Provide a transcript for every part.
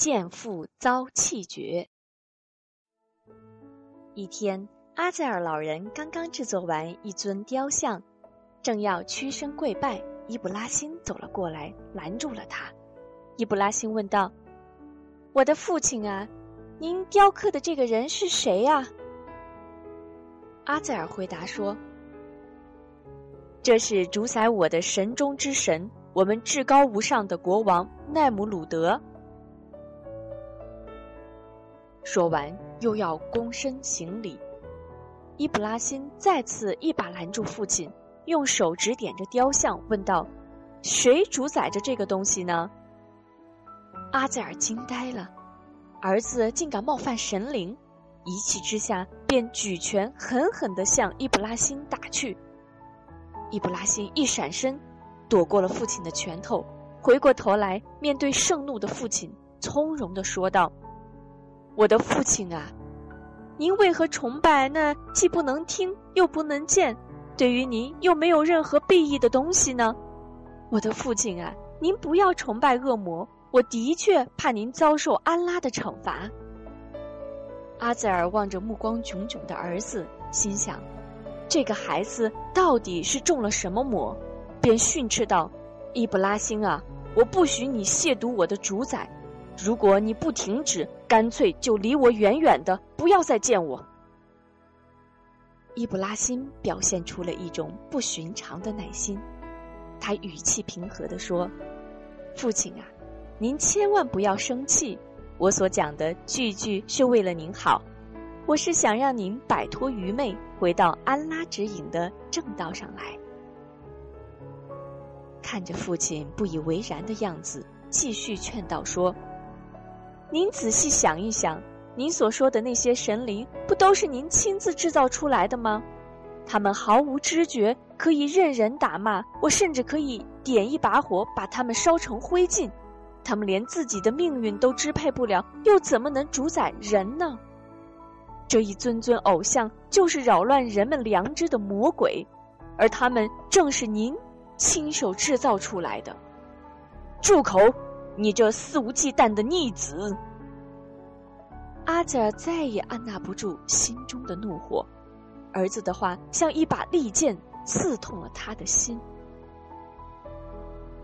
见父遭气绝。一天，阿塞尔老人刚刚制作完一尊雕像，正要屈身跪拜，伊布拉辛走了过来，拦住了他。伊布拉辛问道：“我的父亲啊，您雕刻的这个人是谁呀？”阿塞尔回答说：“这是主宰我的神中之神，我们至高无上的国王奈姆鲁德。”说完，又要躬身行礼。伊布拉辛再次一把拦住父亲，用手指点着雕像，问道：“谁主宰着这个东西呢？”阿塞尔惊呆了，儿子竟敢冒犯神灵，一气之下便举拳狠狠地向伊布拉辛打去。伊布拉辛一闪身，躲过了父亲的拳头，回过头来面对盛怒的父亲，从容地说道：“我的父亲啊，您为何崇拜那既不能听又不能见，对于您又没有任何裨益的东西呢？我的父亲啊，您不要崇拜恶魔。”我的确怕您遭受安拉的惩罚。阿泽尔望着目光炯炯的儿子，心想：这个孩子到底是中了什么魔？便训斥道：“伊布拉辛啊，我不许你亵渎我的主宰！如果你不停止，干脆就离我远远的，不要再见我。”伊布拉辛表现出了一种不寻常的耐心，他语气平和地说：“父亲啊。”您千万不要生气，我所讲的句句是为了您好，我是想让您摆脱愚昧，回到安拉指引的正道上来。看着父亲不以为然的样子，继续劝导说：“您仔细想一想，您所说的那些神灵，不都是您亲自制造出来的吗？他们毫无知觉，可以任人打骂，我甚至可以点一把火，把他们烧成灰烬。”他们连自己的命运都支配不了，又怎么能主宰人呢？这一尊尊偶像就是扰乱人们良知的魔鬼，而他们正是您亲手制造出来的。住口！你这肆无忌惮的逆子！阿泽尔再也按捺不住心中的怒火，儿子的话像一把利剑刺痛了他的心。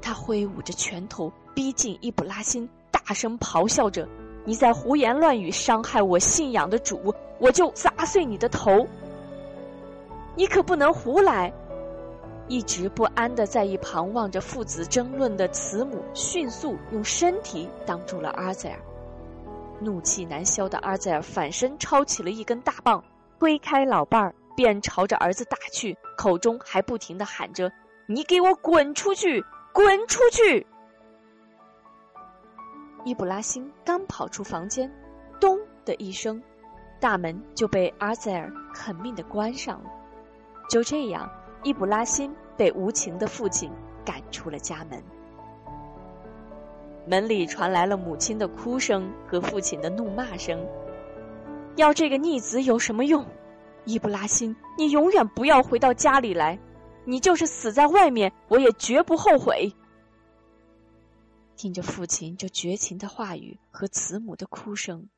他挥舞着拳头。逼近伊布拉辛，大声咆哮着：“你在胡言乱语，伤害我信仰的主，我就砸碎你的头！你可不能胡来！”一直不安的在一旁望着父子争论的慈母，迅速用身体挡住了阿泽尔。怒气难消的阿泽尔反身抄起了一根大棒，推开老伴儿，便朝着儿子打去，口中还不停的喊着：“你给我滚出去！滚出去！”伊布拉辛刚跑出房间，咚的一声，大门就被阿塞尔狠命的关上了。就这样，伊布拉辛被无情的父亲赶出了家门。门里传来了母亲的哭声和父亲的怒骂声。要这个逆子有什么用？伊布拉辛，你永远不要回到家里来，你就是死在外面，我也绝不后悔。听着父亲这绝情的话语和慈母的哭声，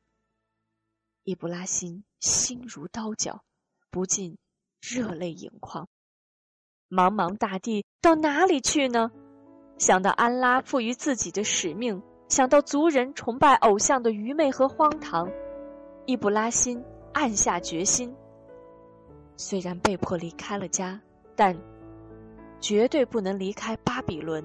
伊布拉辛心如刀绞，不禁热泪盈眶。茫茫大地到哪里去呢？想到安拉赋予自己的使命，想到族人崇拜偶像的愚昧和荒唐，伊布拉辛暗下决心：虽然被迫离开了家，但绝对不能离开巴比伦。